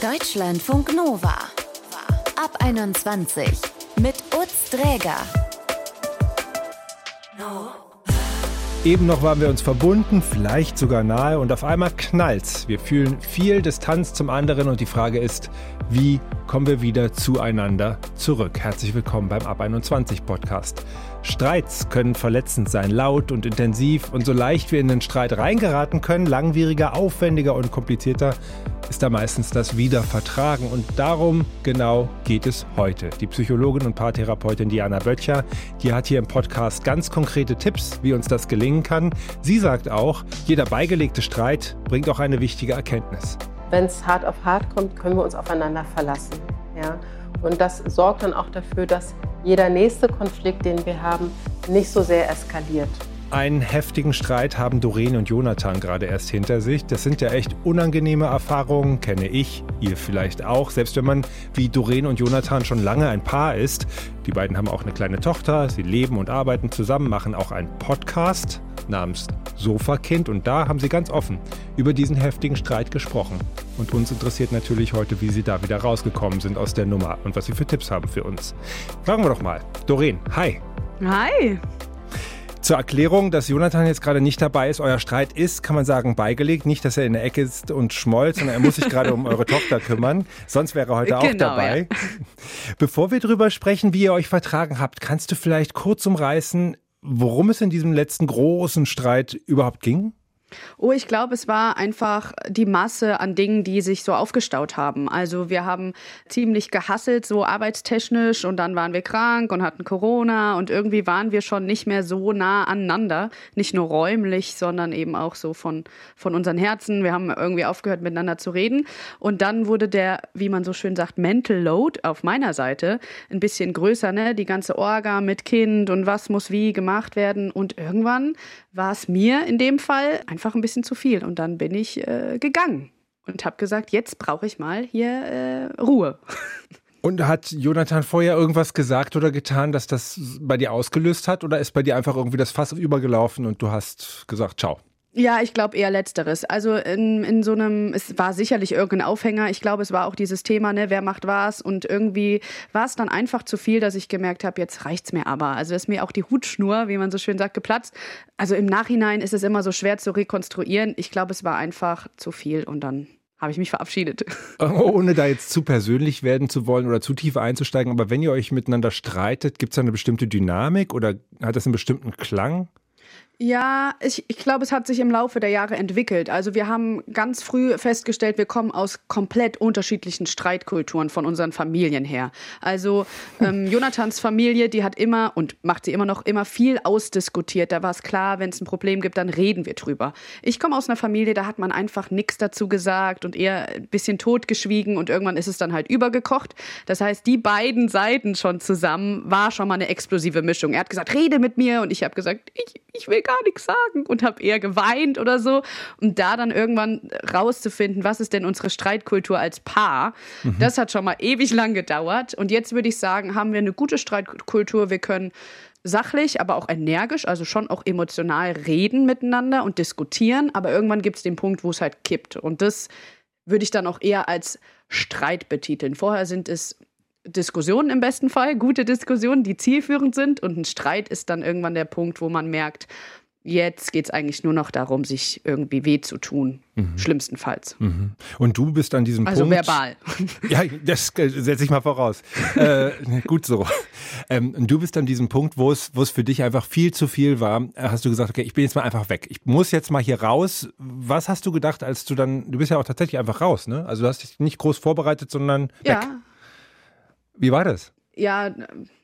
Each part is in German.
Deutschlandfunk Nova. Ab 21 mit Utz Dräger. Eben noch waren wir uns verbunden, vielleicht sogar nahe und auf einmal knallt's. Wir fühlen viel Distanz zum anderen und die Frage ist, wie kommen wir wieder zueinander zurück? Herzlich willkommen beim Ab 21 Podcast. Streits können verletzend sein, laut und intensiv und so leicht wir in den Streit reingeraten können, langwieriger, aufwendiger und komplizierter ist da meistens das Wiedervertragen und darum genau geht es heute. Die Psychologin und Paartherapeutin Diana Böttcher, die hat hier im Podcast ganz konkrete Tipps, wie uns das gelingen kann. Sie sagt auch, jeder beigelegte Streit bringt auch eine wichtige Erkenntnis. Wenn es hart auf hart kommt, können wir uns aufeinander verlassen. Ja? Und das sorgt dann auch dafür, dass jeder nächste Konflikt, den wir haben, nicht so sehr eskaliert. Einen heftigen Streit haben Doreen und Jonathan gerade erst hinter sich. Das sind ja echt unangenehme Erfahrungen, kenne ich, ihr vielleicht auch. Selbst wenn man wie Doreen und Jonathan schon lange ein Paar ist. Die beiden haben auch eine kleine Tochter, sie leben und arbeiten zusammen, machen auch einen Podcast namens Sofakind und da haben sie ganz offen über diesen heftigen Streit gesprochen. Und uns interessiert natürlich heute, wie sie da wieder rausgekommen sind aus der Nummer und was sie für Tipps haben für uns. Fragen wir doch mal. Doreen, hi. Hi. Zur Erklärung, dass Jonathan jetzt gerade nicht dabei ist, euer Streit ist, kann man sagen, beigelegt. Nicht, dass er in der Ecke ist und schmollt, sondern er muss sich gerade um eure Tochter kümmern. Sonst wäre er heute genau, auch dabei. Ja. Bevor wir darüber sprechen, wie ihr euch vertragen habt, kannst du vielleicht kurz umreißen, worum es in diesem letzten großen Streit überhaupt ging? Oh, ich glaube, es war einfach die Masse an Dingen, die sich so aufgestaut haben. Also wir haben ziemlich gehasselt, so arbeitstechnisch, und dann waren wir krank und hatten Corona und irgendwie waren wir schon nicht mehr so nah aneinander. Nicht nur räumlich, sondern eben auch so von, von unseren Herzen. Wir haben irgendwie aufgehört, miteinander zu reden. Und dann wurde der, wie man so schön sagt, Mental Load auf meiner Seite ein bisschen größer, ne? Die ganze Orga mit Kind und was muss wie gemacht werden. Und irgendwann war es mir in dem Fall einfach ein bisschen zu viel. Und dann bin ich äh, gegangen und habe gesagt, jetzt brauche ich mal hier äh, Ruhe. Und hat Jonathan vorher irgendwas gesagt oder getan, dass das bei dir ausgelöst hat? Oder ist bei dir einfach irgendwie das Fass übergelaufen und du hast gesagt, ciao? Ja, ich glaube eher letzteres. Also in, in so einem, es war sicherlich irgendein Aufhänger. Ich glaube, es war auch dieses Thema, ne, wer macht was und irgendwie war es dann einfach zu viel, dass ich gemerkt habe, jetzt reicht's mir aber. Also ist mir auch die Hutschnur, wie man so schön sagt, geplatzt. Also im Nachhinein ist es immer so schwer zu rekonstruieren. Ich glaube, es war einfach zu viel und dann habe ich mich verabschiedet. Ohne da jetzt zu persönlich werden zu wollen oder zu tief einzusteigen, aber wenn ihr euch miteinander streitet, gibt es da eine bestimmte Dynamik oder hat das einen bestimmten Klang? Ja, ich, ich glaube, es hat sich im Laufe der Jahre entwickelt. Also wir haben ganz früh festgestellt, wir kommen aus komplett unterschiedlichen Streitkulturen von unseren Familien her. Also ähm, Jonathans Familie, die hat immer und macht sie immer noch immer viel ausdiskutiert. Da war es klar, wenn es ein Problem gibt, dann reden wir drüber. Ich komme aus einer Familie, da hat man einfach nichts dazu gesagt und eher ein bisschen totgeschwiegen und irgendwann ist es dann halt übergekocht. Das heißt, die beiden Seiten schon zusammen war schon mal eine explosive Mischung. Er hat gesagt, rede mit mir und ich habe gesagt, ich, ich will gar nichts sagen und habe eher geweint oder so. Und da dann irgendwann rauszufinden, was ist denn unsere Streitkultur als Paar, mhm. das hat schon mal ewig lang gedauert. Und jetzt würde ich sagen, haben wir eine gute Streitkultur. Wir können sachlich, aber auch energisch, also schon auch emotional reden miteinander und diskutieren. Aber irgendwann gibt es den Punkt, wo es halt kippt. Und das würde ich dann auch eher als Streit betiteln. Vorher sind es Diskussionen im besten Fall, gute Diskussionen, die zielführend sind. Und ein Streit ist dann irgendwann der Punkt, wo man merkt, Jetzt geht es eigentlich nur noch darum, sich irgendwie weh zu tun, mhm. schlimmstenfalls. Mhm. Und du bist an diesem also Punkt. Also verbal. Ja, das setze ich mal voraus. äh, gut so. Ähm, du bist an diesem Punkt, wo es, wo es für dich einfach viel zu viel war. Hast du gesagt, okay, ich bin jetzt mal einfach weg. Ich muss jetzt mal hier raus. Was hast du gedacht, als du dann, du bist ja auch tatsächlich einfach raus, ne? Also du hast dich nicht groß vorbereitet, sondern weg. Wie war das? ja,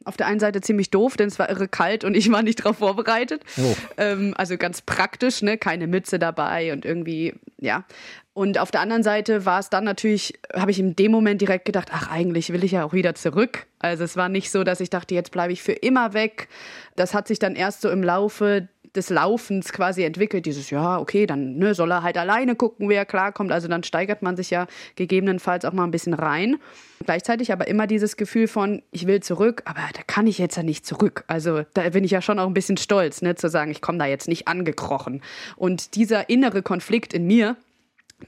auf der einen Seite ziemlich doof, denn es war irre kalt und ich war nicht darauf vorbereitet. Oh. Ähm, also ganz praktisch, ne? Keine Mütze dabei und irgendwie, ja. Und auf der anderen Seite war es dann natürlich, habe ich in dem Moment direkt gedacht, ach, eigentlich will ich ja auch wieder zurück. Also es war nicht so, dass ich dachte, jetzt bleibe ich für immer weg. Das hat sich dann erst so im Laufe des Laufens quasi entwickelt. Dieses, ja, okay, dann ne, soll er halt alleine gucken, wer klarkommt. Also dann steigert man sich ja gegebenenfalls auch mal ein bisschen rein. Gleichzeitig aber immer dieses Gefühl von, ich will zurück, aber da kann ich jetzt ja nicht zurück. Also da bin ich ja schon auch ein bisschen stolz, ne, zu sagen, ich komme da jetzt nicht angekrochen. Und dieser innere Konflikt in mir,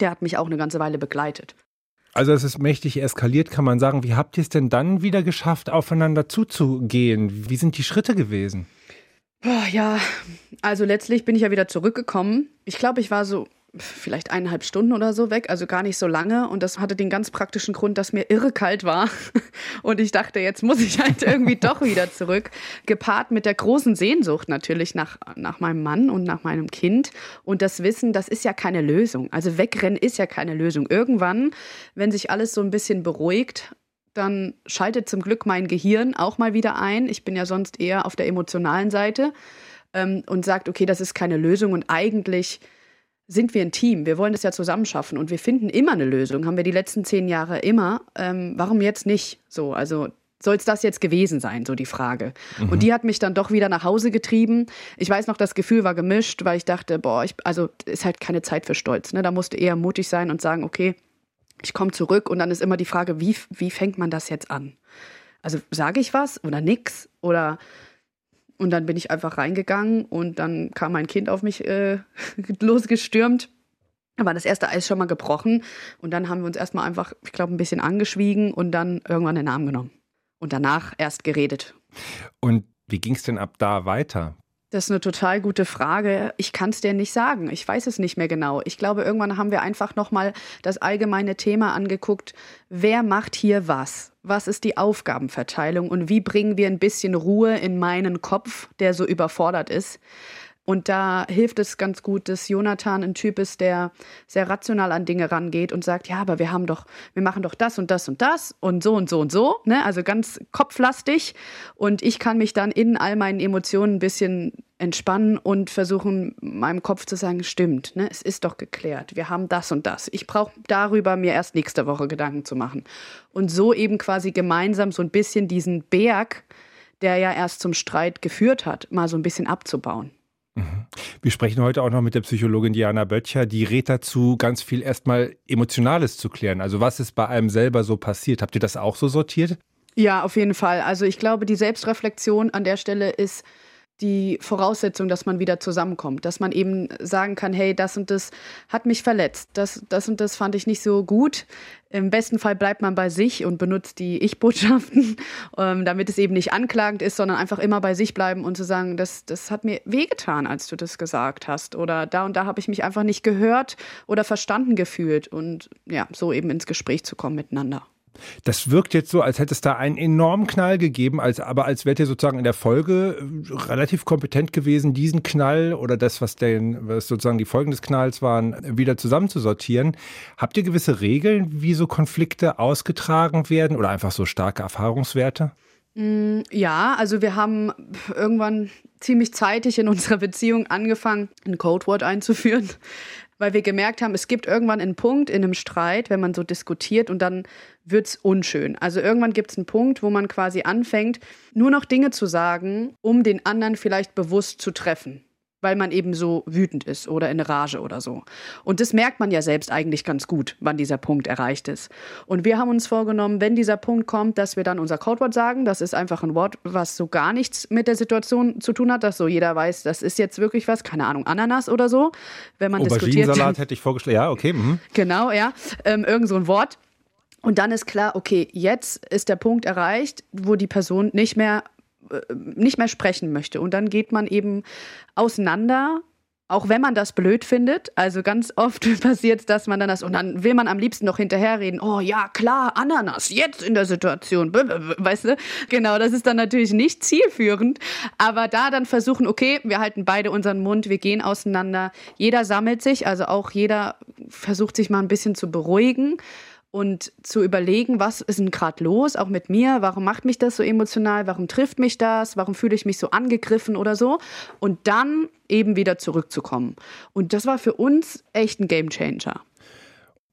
der hat mich auch eine ganze Weile begleitet. Also es ist mächtig eskaliert, kann man sagen. Wie habt ihr es denn dann wieder geschafft, aufeinander zuzugehen? Wie sind die Schritte gewesen? Ja, also letztlich bin ich ja wieder zurückgekommen. Ich glaube, ich war so vielleicht eineinhalb Stunden oder so weg, also gar nicht so lange. Und das hatte den ganz praktischen Grund, dass mir irre kalt war. Und ich dachte, jetzt muss ich halt irgendwie doch wieder zurück. Gepaart mit der großen Sehnsucht natürlich nach, nach meinem Mann und nach meinem Kind. Und das Wissen, das ist ja keine Lösung. Also wegrennen ist ja keine Lösung. Irgendwann, wenn sich alles so ein bisschen beruhigt, dann schaltet zum Glück mein Gehirn auch mal wieder ein. Ich bin ja sonst eher auf der emotionalen Seite ähm, und sagt, okay, das ist keine Lösung und eigentlich sind wir ein Team. Wir wollen das ja zusammen schaffen und wir finden immer eine Lösung. Haben wir die letzten zehn Jahre immer. Ähm, warum jetzt nicht? So, also soll es das jetzt gewesen sein, so die Frage. Mhm. Und die hat mich dann doch wieder nach Hause getrieben. Ich weiß noch, das Gefühl war gemischt, weil ich dachte, boah, ich, also ist halt keine Zeit für Stolz. Ne? Da musste eher mutig sein und sagen, okay, ich komme zurück und dann ist immer die Frage, wie, wie fängt man das jetzt an? Also sage ich was oder nix? Oder und dann bin ich einfach reingegangen und dann kam mein Kind auf mich äh, losgestürmt. Da war das erste Eis schon mal gebrochen und dann haben wir uns erstmal einfach, ich glaube, ein bisschen angeschwiegen und dann irgendwann den Arm genommen. Und danach erst geredet. Und wie ging es denn ab da weiter? Das ist eine total gute Frage. Ich kann es dir nicht sagen. Ich weiß es nicht mehr genau. Ich glaube, irgendwann haben wir einfach nochmal das allgemeine Thema angeguckt. Wer macht hier was? Was ist die Aufgabenverteilung und wie bringen wir ein bisschen Ruhe in meinen Kopf, der so überfordert ist? Und da hilft es ganz gut, dass Jonathan ein Typ ist, der sehr rational an Dinge rangeht und sagt, ja, aber wir haben doch, wir machen doch das und das und das und so und so und so, ne? Also ganz kopflastig. Und ich kann mich dann in all meinen Emotionen ein bisschen entspannen und versuchen, meinem Kopf zu sagen, stimmt, ne? Es ist doch geklärt. Wir haben das und das. Ich brauche darüber mir erst nächste Woche Gedanken zu machen. Und so eben quasi gemeinsam so ein bisschen diesen Berg, der ja erst zum Streit geführt hat, mal so ein bisschen abzubauen. Mhm. Wir sprechen heute auch noch mit der Psychologin Diana Böttcher, die rät dazu, ganz viel erstmal Emotionales zu klären. Also was ist bei einem selber so passiert? Habt ihr das auch so sortiert? Ja, auf jeden Fall. Also ich glaube, die Selbstreflexion an der Stelle ist die Voraussetzung, dass man wieder zusammenkommt, dass man eben sagen kann, hey, das und das hat mich verletzt, das, das und das fand ich nicht so gut. Im besten Fall bleibt man bei sich und benutzt die Ich-Botschaften, ähm, damit es eben nicht anklagend ist, sondern einfach immer bei sich bleiben und zu sagen, das, das hat mir wehgetan, als du das gesagt hast. Oder da und da habe ich mich einfach nicht gehört oder verstanden gefühlt und ja, so eben ins Gespräch zu kommen miteinander. Das wirkt jetzt so, als hätte es da einen enormen Knall gegeben, als, aber als wärt ihr sozusagen in der Folge äh, relativ kompetent gewesen, diesen Knall oder das, was, den, was sozusagen die Folgen des Knalls waren, wieder zusammenzusortieren. Habt ihr gewisse Regeln, wie so Konflikte ausgetragen werden oder einfach so starke Erfahrungswerte? Mm, ja, also wir haben irgendwann ziemlich zeitig in unserer Beziehung angefangen, ein Codewort einzuführen weil wir gemerkt haben, es gibt irgendwann einen Punkt in einem Streit, wenn man so diskutiert und dann wird es unschön. Also irgendwann gibt es einen Punkt, wo man quasi anfängt, nur noch Dinge zu sagen, um den anderen vielleicht bewusst zu treffen weil man eben so wütend ist oder in Rage oder so. Und das merkt man ja selbst eigentlich ganz gut, wann dieser Punkt erreicht ist. Und wir haben uns vorgenommen, wenn dieser Punkt kommt, dass wir dann unser Codewort sagen. Das ist einfach ein Wort, was so gar nichts mit der Situation zu tun hat, dass so jeder weiß, das ist jetzt wirklich was, keine Ahnung, Ananas oder so. Wenn man diskutiert. Salat hätte ich vorgeschlagen. Ja, okay. Mhm. Genau, ja. Ähm, irgend so ein Wort. Und dann ist klar, okay, jetzt ist der Punkt erreicht, wo die Person nicht mehr nicht mehr sprechen möchte. Und dann geht man eben auseinander, auch wenn man das blöd findet. Also ganz oft passiert es, dass man dann das, und dann will man am liebsten noch hinterherreden, oh ja, klar, Ananas, jetzt in der Situation, weißt du? Genau, das ist dann natürlich nicht zielführend. Aber da dann versuchen, okay, wir halten beide unseren Mund, wir gehen auseinander. Jeder sammelt sich, also auch jeder versucht sich mal ein bisschen zu beruhigen und zu überlegen, was ist denn gerade los, auch mit mir, warum macht mich das so emotional, warum trifft mich das, warum fühle ich mich so angegriffen oder so und dann eben wieder zurückzukommen. Und das war für uns echt ein Game Changer.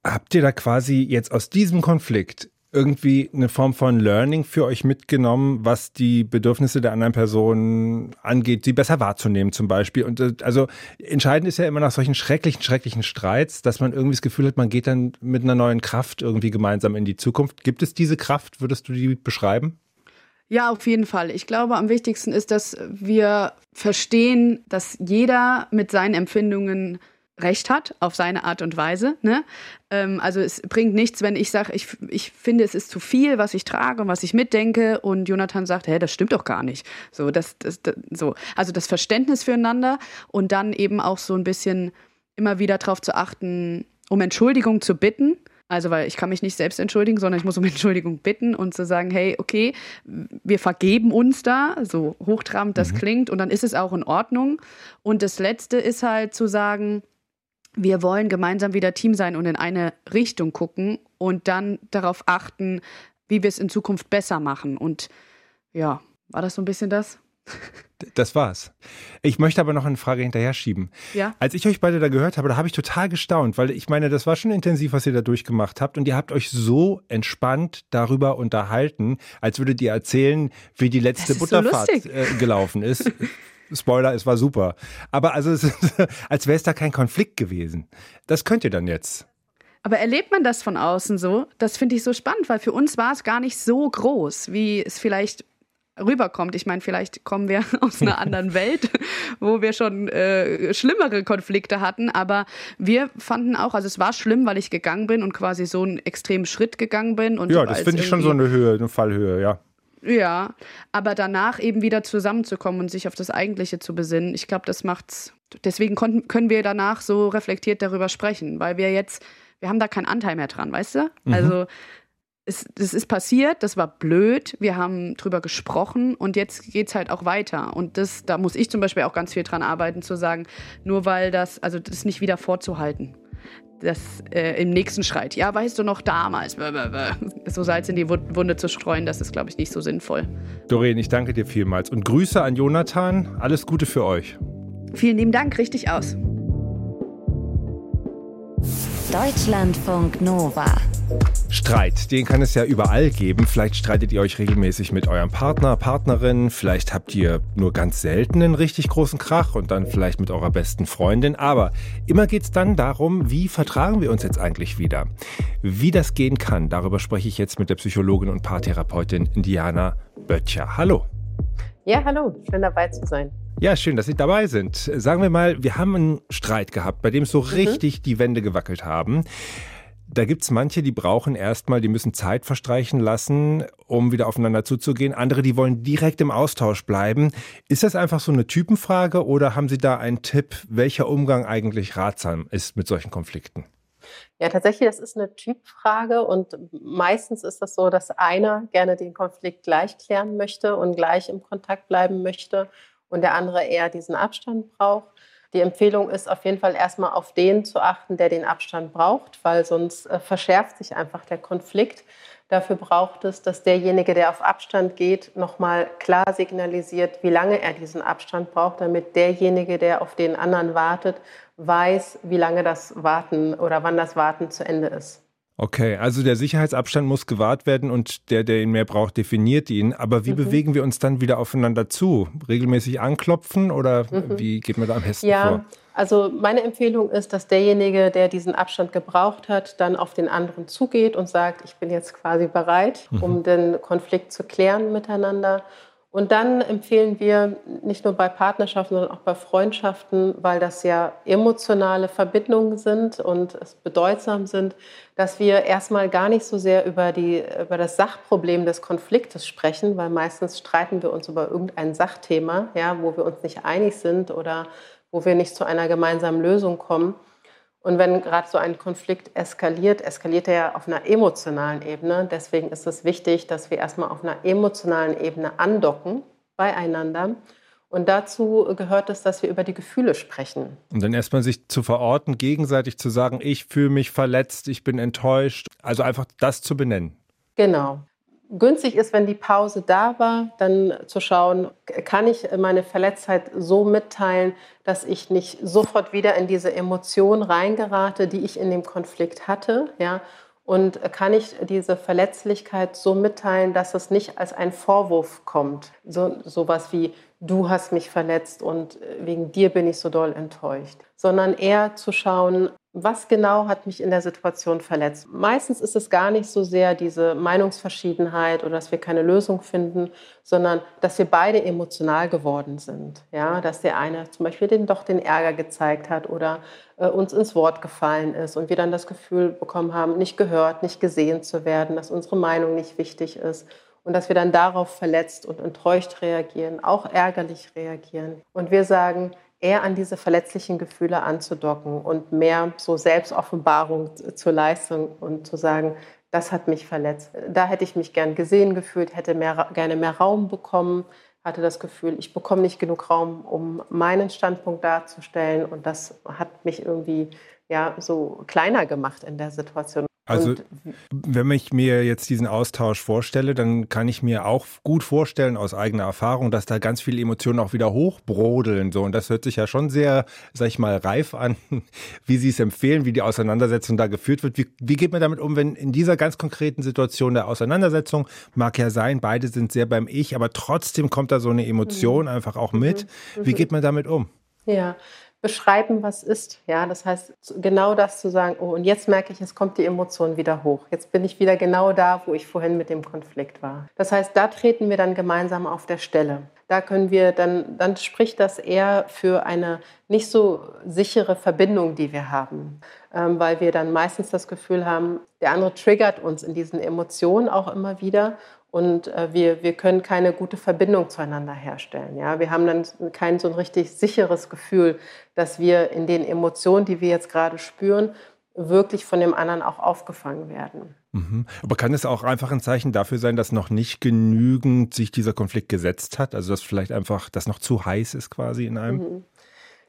Habt ihr da quasi jetzt aus diesem Konflikt irgendwie eine Form von Learning für euch mitgenommen, was die Bedürfnisse der anderen Person angeht, sie besser wahrzunehmen zum Beispiel. Und äh, also entscheidend ist ja immer nach solchen schrecklichen, schrecklichen Streits, dass man irgendwie das Gefühl hat, man geht dann mit einer neuen Kraft irgendwie gemeinsam in die Zukunft. Gibt es diese Kraft? Würdest du die beschreiben? Ja, auf jeden Fall. Ich glaube, am wichtigsten ist, dass wir verstehen, dass jeder mit seinen Empfindungen recht hat auf seine Art und Weise. Ne? Ähm, also es bringt nichts, wenn ich sage, ich, ich finde, es ist zu viel, was ich trage und was ich mitdenke und Jonathan sagt, hä, das stimmt doch gar nicht. So, das, das, das, so. Also das Verständnis füreinander und dann eben auch so ein bisschen immer wieder darauf zu achten, um Entschuldigung zu bitten. Also, weil ich kann mich nicht selbst entschuldigen, sondern ich muss um Entschuldigung bitten und zu sagen, hey, okay, wir vergeben uns da, so hochtrabend das mhm. klingt, und dann ist es auch in Ordnung. Und das Letzte ist halt zu sagen, wir wollen gemeinsam wieder Team sein und in eine Richtung gucken und dann darauf achten, wie wir es in Zukunft besser machen. Und ja, war das so ein bisschen das? Das war's. Ich möchte aber noch eine Frage hinterher schieben. Ja? Als ich euch beide da gehört habe, da habe ich total gestaunt, weil ich meine, das war schon intensiv, was ihr da durchgemacht habt und ihr habt euch so entspannt darüber unterhalten, als würdet ihr erzählen, wie die letzte Butterfahrt so äh, gelaufen ist. Spoiler, es war super. Aber also, als wäre es da kein Konflikt gewesen. Das könnt ihr dann jetzt. Aber erlebt man das von außen so? Das finde ich so spannend, weil für uns war es gar nicht so groß, wie es vielleicht rüberkommt. Ich meine, vielleicht kommen wir aus einer anderen Welt, wo wir schon äh, schlimmere Konflikte hatten, aber wir fanden auch, also es war schlimm, weil ich gegangen bin und quasi so einen extremen Schritt gegangen bin. Und ja, das finde ich schon so eine Höhe, eine Fallhöhe, ja. Ja, aber danach eben wieder zusammenzukommen und sich auf das Eigentliche zu besinnen, ich glaube, das macht's. Deswegen konnten, können wir danach so reflektiert darüber sprechen, weil wir jetzt, wir haben da keinen Anteil mehr dran, weißt du? Mhm. Also es, das ist passiert, das war blöd, wir haben drüber gesprochen und jetzt geht es halt auch weiter. Und das, da muss ich zum Beispiel auch ganz viel dran arbeiten, zu sagen, nur weil das, also das nicht wieder vorzuhalten. Das äh, im nächsten Schreit, ja, weißt du noch damals, so Salz in die Wunde zu streuen, das ist, glaube ich, nicht so sinnvoll. Doreen, ich danke dir vielmals und Grüße an Jonathan. Alles Gute für euch. Vielen lieben Dank, richtig aus. Deutschlandfunk Nova. Streit, den kann es ja überall geben. Vielleicht streitet ihr euch regelmäßig mit eurem Partner, Partnerin. Vielleicht habt ihr nur ganz selten einen richtig großen Krach und dann vielleicht mit eurer besten Freundin. Aber immer geht es dann darum, wie vertragen wir uns jetzt eigentlich wieder? Wie das gehen kann, darüber spreche ich jetzt mit der Psychologin und Paartherapeutin Diana Böttcher. Hallo. Ja, hallo. Schön dabei zu sein. Ja, schön, dass Sie dabei sind. Sagen wir mal, wir haben einen Streit gehabt, bei dem so mhm. richtig die Wände gewackelt haben. Da gibt es manche, die brauchen erstmal, die müssen Zeit verstreichen lassen, um wieder aufeinander zuzugehen. Andere, die wollen direkt im Austausch bleiben. Ist das einfach so eine Typenfrage oder haben Sie da einen Tipp, welcher Umgang eigentlich ratsam ist mit solchen Konflikten? Ja, tatsächlich, das ist eine Typfrage und meistens ist das so, dass einer gerne den Konflikt gleich klären möchte und gleich im Kontakt bleiben möchte und der andere eher diesen Abstand braucht. Die Empfehlung ist auf jeden Fall erstmal auf den zu achten, der den Abstand braucht, weil sonst äh, verschärft sich einfach der Konflikt. Dafür braucht es, dass derjenige, der auf Abstand geht, nochmal klar signalisiert, wie lange er diesen Abstand braucht, damit derjenige, der auf den anderen wartet, weiß, wie lange das Warten oder wann das Warten zu Ende ist. Okay, also der Sicherheitsabstand muss gewahrt werden und der, der ihn mehr braucht, definiert ihn. Aber wie mhm. bewegen wir uns dann wieder aufeinander zu? Regelmäßig anklopfen oder mhm. wie geht man da am besten ja, vor? Also meine Empfehlung ist, dass derjenige, der diesen Abstand gebraucht hat, dann auf den anderen zugeht und sagt, ich bin jetzt quasi bereit, mhm. um den Konflikt zu klären miteinander. Und dann empfehlen wir nicht nur bei Partnerschaften, sondern auch bei Freundschaften, weil das ja emotionale Verbindungen sind und es bedeutsam sind, dass wir erstmal gar nicht so sehr über, die, über das Sachproblem des Konfliktes sprechen, weil meistens streiten wir uns über irgendein Sachthema, ja, wo wir uns nicht einig sind oder wo wir nicht zu einer gemeinsamen Lösung kommen, und wenn gerade so ein Konflikt eskaliert, eskaliert er ja auf einer emotionalen Ebene. Deswegen ist es wichtig, dass wir erstmal auf einer emotionalen Ebene andocken beieinander. Und dazu gehört es, dass wir über die Gefühle sprechen. Und dann erstmal sich zu verorten, gegenseitig zu sagen, ich fühle mich verletzt, ich bin enttäuscht. Also einfach das zu benennen. Genau günstig ist, wenn die Pause da war, dann zu schauen, kann ich meine Verletztheit so mitteilen, dass ich nicht sofort wieder in diese Emotion reingerate, die ich in dem Konflikt hatte, ja, und kann ich diese Verletzlichkeit so mitteilen, dass es nicht als ein Vorwurf kommt, so sowas wie du hast mich verletzt und äh, wegen dir bin ich so doll enttäuscht, sondern eher zu schauen, was genau hat mich in der Situation verletzt. Meistens ist es gar nicht so sehr diese Meinungsverschiedenheit oder dass wir keine Lösung finden, sondern dass wir beide emotional geworden sind. Ja, dass der eine zum Beispiel den, doch den Ärger gezeigt hat oder äh, uns ins Wort gefallen ist und wir dann das Gefühl bekommen haben, nicht gehört, nicht gesehen zu werden, dass unsere Meinung nicht wichtig ist und dass wir dann darauf verletzt und enttäuscht reagieren, auch ärgerlich reagieren. Und wir sagen, eher an diese verletzlichen Gefühle anzudocken und mehr so Selbstoffenbarung zur Leistung und zu sagen, das hat mich verletzt. Da hätte ich mich gern gesehen gefühlt, hätte mehr, gerne mehr Raum bekommen, hatte das Gefühl, ich bekomme nicht genug Raum, um meinen Standpunkt darzustellen und das hat mich irgendwie ja so kleiner gemacht in der Situation. Also, und, wenn ich mir jetzt diesen Austausch vorstelle, dann kann ich mir auch gut vorstellen aus eigener Erfahrung, dass da ganz viele Emotionen auch wieder hochbrodeln. So. Und das hört sich ja schon sehr, sag ich mal, reif an, wie Sie es empfehlen, wie die Auseinandersetzung da geführt wird. Wie, wie geht man damit um, wenn in dieser ganz konkreten Situation der Auseinandersetzung, mag ja sein, beide sind sehr beim Ich, aber trotzdem kommt da so eine Emotion mhm. einfach auch mit. Mhm. Wie mhm. geht man damit um? Ja, beschreiben, was ist. Ja, das heißt, genau das zu sagen, oh, und jetzt merke ich, es kommt die Emotion wieder hoch. Jetzt bin ich wieder genau da, wo ich vorhin mit dem Konflikt war. Das heißt, da treten wir dann gemeinsam auf der Stelle. Da können wir dann, dann spricht das eher für eine nicht so sichere Verbindung, die wir haben, ähm, weil wir dann meistens das Gefühl haben, der andere triggert uns in diesen Emotionen auch immer wieder und äh, wir, wir können keine gute Verbindung zueinander herstellen. Ja? Wir haben dann kein so ein richtig sicheres Gefühl, dass wir in den Emotionen, die wir jetzt gerade spüren, wirklich von dem anderen auch aufgefangen werden. Mhm. Aber kann es auch einfach ein Zeichen dafür sein, dass noch nicht genügend sich dieser Konflikt gesetzt hat? Also dass vielleicht einfach das noch zu heiß ist quasi in einem? Mhm.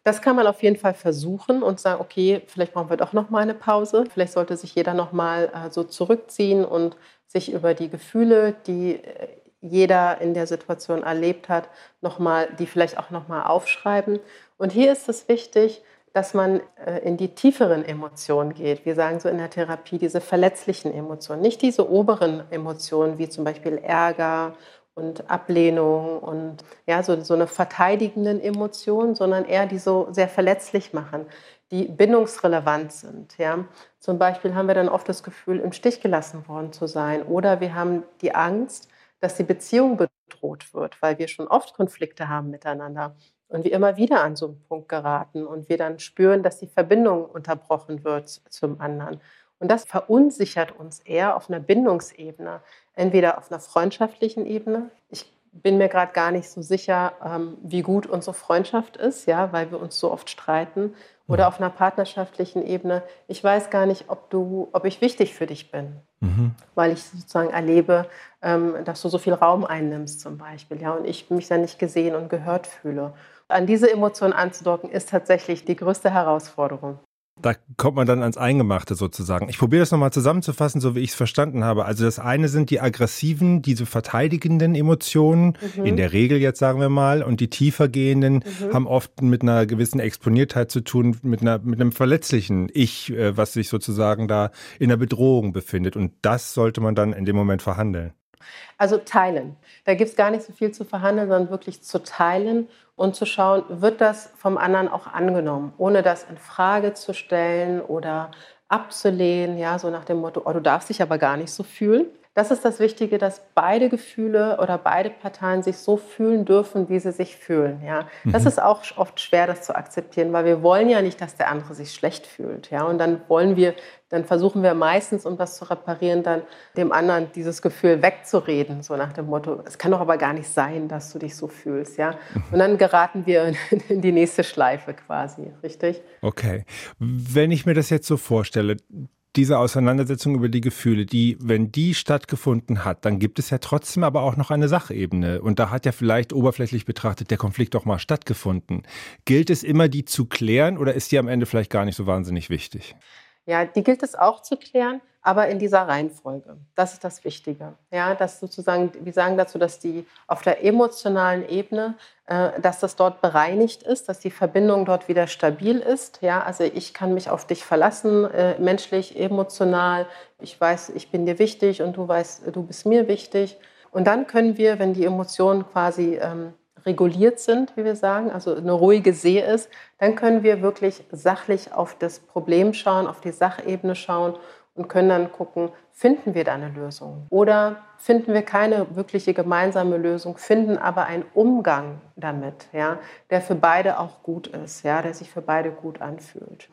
Das kann man auf jeden Fall versuchen und sagen, okay, vielleicht brauchen wir doch noch mal eine Pause. Vielleicht sollte sich jeder noch mal äh, so zurückziehen und sich über die Gefühle, die äh, jeder in der Situation erlebt hat, noch mal, die vielleicht auch noch mal aufschreiben. Und hier ist es wichtig, dass man äh, in die tieferen Emotionen geht. Wir sagen so in der Therapie diese verletzlichen Emotionen, nicht diese oberen Emotionen wie zum Beispiel Ärger und Ablehnung und ja, so, so eine verteidigenden Emotion, sondern eher die so sehr verletzlich machen die bindungsrelevant sind. Ja? Zum Beispiel haben wir dann oft das Gefühl, im Stich gelassen worden zu sein oder wir haben die Angst, dass die Beziehung bedroht wird, weil wir schon oft Konflikte haben miteinander und wir immer wieder an so einen Punkt geraten und wir dann spüren, dass die Verbindung unterbrochen wird zum anderen. Und das verunsichert uns eher auf einer Bindungsebene, entweder auf einer freundschaftlichen Ebene. Ich bin mir gerade gar nicht so sicher, ähm, wie gut unsere Freundschaft ist, ja, weil wir uns so oft streiten. Oder mhm. auf einer partnerschaftlichen Ebene. Ich weiß gar nicht, ob du, ob ich wichtig für dich bin, mhm. weil ich sozusagen erlebe, ähm, dass du so viel Raum einnimmst zum Beispiel, ja, und ich mich dann nicht gesehen und gehört fühle. An diese Emotionen anzudocken, ist tatsächlich die größte Herausforderung. Da kommt man dann ans Eingemachte sozusagen. Ich probiere das nochmal zusammenzufassen, so wie ich es verstanden habe. Also das eine sind die aggressiven, diese verteidigenden Emotionen, mhm. in der Regel jetzt sagen wir mal, und die tiefer gehenden mhm. haben oft mit einer gewissen Exponiertheit zu tun, mit, einer, mit einem verletzlichen Ich, äh, was sich sozusagen da in der Bedrohung befindet. Und das sollte man dann in dem Moment verhandeln. Also teilen. Da gibt es gar nicht so viel zu verhandeln, sondern wirklich zu teilen und zu schauen, wird das vom anderen auch angenommen, ohne das in Frage zu stellen oder abzulehnen, ja, so nach dem Motto, oh, du darfst dich aber gar nicht so fühlen. Das ist das Wichtige, dass beide Gefühle oder beide Parteien sich so fühlen dürfen, wie sie sich fühlen. Ja, das mhm. ist auch oft schwer, das zu akzeptieren, weil wir wollen ja nicht, dass der andere sich schlecht fühlt. Ja, und dann wollen wir, dann versuchen wir meistens, um das zu reparieren, dann dem anderen dieses Gefühl wegzureden, so nach dem Motto: Es kann doch aber gar nicht sein, dass du dich so fühlst. Ja, mhm. und dann geraten wir in die nächste Schleife quasi, richtig? Okay, wenn ich mir das jetzt so vorstelle diese Auseinandersetzung über die Gefühle, die, wenn die stattgefunden hat, dann gibt es ja trotzdem aber auch noch eine Sachebene. Und da hat ja vielleicht oberflächlich betrachtet der Konflikt doch mal stattgefunden. Gilt es immer, die zu klären oder ist die am Ende vielleicht gar nicht so wahnsinnig wichtig? Ja, die gilt es auch zu klären aber in dieser Reihenfolge. Das ist das Wichtige. Ja, dass sozusagen, wir sagen dazu, dass die auf der emotionalen Ebene, äh, dass das dort bereinigt ist, dass die Verbindung dort wieder stabil ist. Ja, also ich kann mich auf dich verlassen, äh, menschlich, emotional. Ich weiß, ich bin dir wichtig und du weißt, du bist mir wichtig. Und dann können wir, wenn die Emotionen quasi ähm, reguliert sind, wie wir sagen, also eine ruhige See ist, dann können wir wirklich sachlich auf das Problem schauen, auf die Sachebene schauen und können dann gucken, finden wir da eine Lösung oder finden wir keine wirkliche gemeinsame Lösung, finden aber einen Umgang damit, ja, der für beide auch gut ist, ja, der sich für beide gut anfühlt.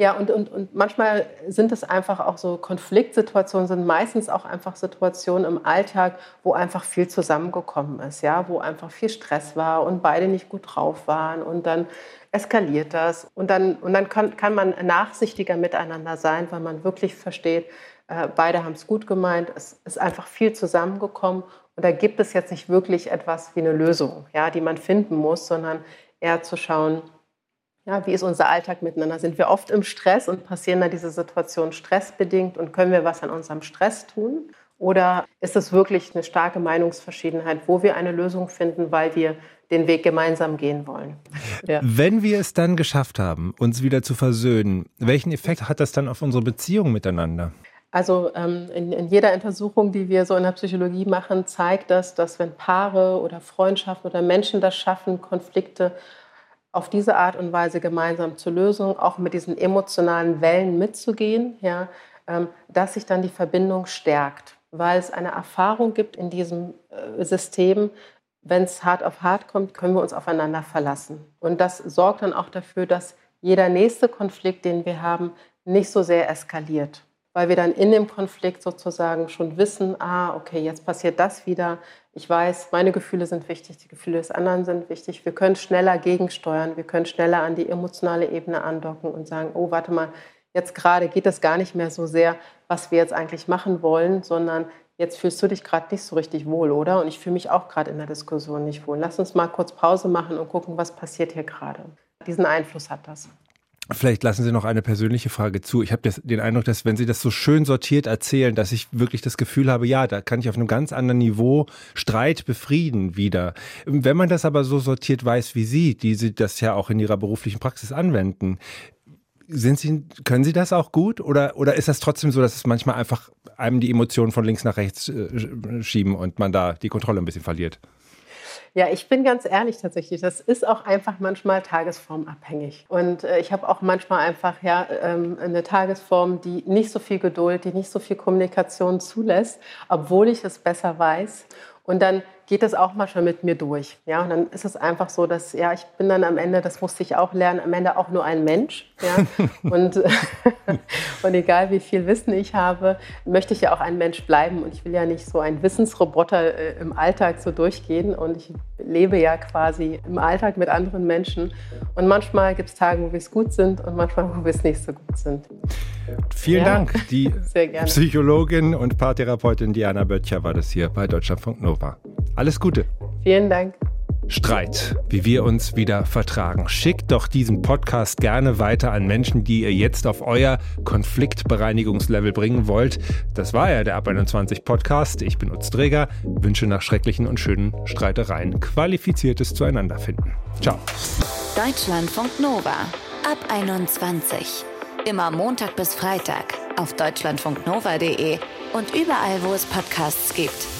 Ja, und, und, und manchmal sind es einfach auch so Konfliktsituationen, sind meistens auch einfach Situationen im Alltag, wo einfach viel zusammengekommen ist, ja, wo einfach viel Stress war und beide nicht gut drauf waren und dann eskaliert das. Und dann, und dann kann, kann man nachsichtiger miteinander sein, weil man wirklich versteht, äh, beide haben es gut gemeint, es ist einfach viel zusammengekommen und da gibt es jetzt nicht wirklich etwas wie eine Lösung, ja, die man finden muss, sondern eher zu schauen, ja, wie ist unser Alltag miteinander? Sind wir oft im Stress und passieren da diese Situationen stressbedingt und können wir was an unserem Stress tun? Oder ist es wirklich eine starke Meinungsverschiedenheit, wo wir eine Lösung finden, weil wir den Weg gemeinsam gehen wollen? Ja. Wenn wir es dann geschafft haben, uns wieder zu versöhnen, welchen Effekt hat das dann auf unsere Beziehung miteinander? Also ähm, in, in, jeder Untersuchung, die wir so in der Psychologie machen, zeigt das, dass wenn Paare oder Freundschaften oder Menschen das schaffen, Konflikte auf diese Art und Weise gemeinsam zur Lösung, auch mit diesen emotionalen Wellen mitzugehen, ja, ähm, dass sich dann die Verbindung stärkt, weil es eine Erfahrung gibt in diesem äh, System, wenn es hart auf hart kommt, können wir uns aufeinander verlassen. Und das sorgt dann auch dafür, dass jeder nächste Konflikt, den wir haben, nicht so sehr eskaliert weil wir dann in dem Konflikt sozusagen schon wissen, ah, okay, jetzt passiert das wieder. Ich weiß, meine Gefühle sind wichtig, die Gefühle des anderen sind wichtig. Wir können schneller gegensteuern, wir können schneller an die emotionale Ebene andocken und sagen, oh, warte mal, jetzt gerade geht es gar nicht mehr so sehr, was wir jetzt eigentlich machen wollen, sondern jetzt fühlst du dich gerade nicht so richtig wohl, oder? Und ich fühle mich auch gerade in der Diskussion nicht wohl. Lass uns mal kurz Pause machen und gucken, was passiert hier gerade. Diesen Einfluss hat das. Vielleicht lassen Sie noch eine persönliche Frage zu. Ich habe den Eindruck, dass wenn Sie das so schön sortiert erzählen, dass ich wirklich das Gefühl habe, ja, da kann ich auf einem ganz anderen Niveau Streit befrieden wieder. Wenn man das aber so sortiert weiß wie Sie, die Sie das ja auch in Ihrer beruflichen Praxis anwenden, sind Sie, können Sie das auch gut oder, oder ist das trotzdem so, dass es manchmal einfach einem die Emotionen von links nach rechts äh, schieben und man da die Kontrolle ein bisschen verliert? Ja, ich bin ganz ehrlich tatsächlich. Das ist auch einfach manchmal tagesformabhängig. Und äh, ich habe auch manchmal einfach ja, ähm, eine Tagesform, die nicht so viel Geduld, die nicht so viel Kommunikation zulässt, obwohl ich es besser weiß. Und dann geht das auch manchmal mit mir durch. Ja, und dann ist es einfach so, dass ja, ich bin dann am Ende, das musste ich auch lernen, am Ende auch nur ein Mensch. Ja, und, und egal wie viel Wissen ich habe, möchte ich ja auch ein Mensch bleiben. Und ich will ja nicht so ein Wissensroboter äh, im Alltag so durchgehen. Und ich lebe ja quasi im Alltag mit anderen Menschen. Und manchmal gibt es Tage, wo wir es gut sind und manchmal, wo wir es nicht so gut sind. Vielen ja, Dank. Die Psychologin und Paartherapeutin Diana Böttcher war das hier bei Deutschlandfunk Nova. Alles Gute. Vielen Dank. Streit, wie wir uns wieder vertragen. Schickt doch diesen Podcast gerne weiter an Menschen, die ihr jetzt auf euer Konfliktbereinigungslevel bringen wollt. Das war ja der Ab 21 Podcast. Ich bin Utz Träger, wünsche nach schrecklichen und schönen Streitereien qualifiziertes Zueinanderfinden. Ciao. Deutschlandfunk Nova. Ab 21. Immer Montag bis Freitag auf deutschlandfunknova.de und überall, wo es Podcasts gibt.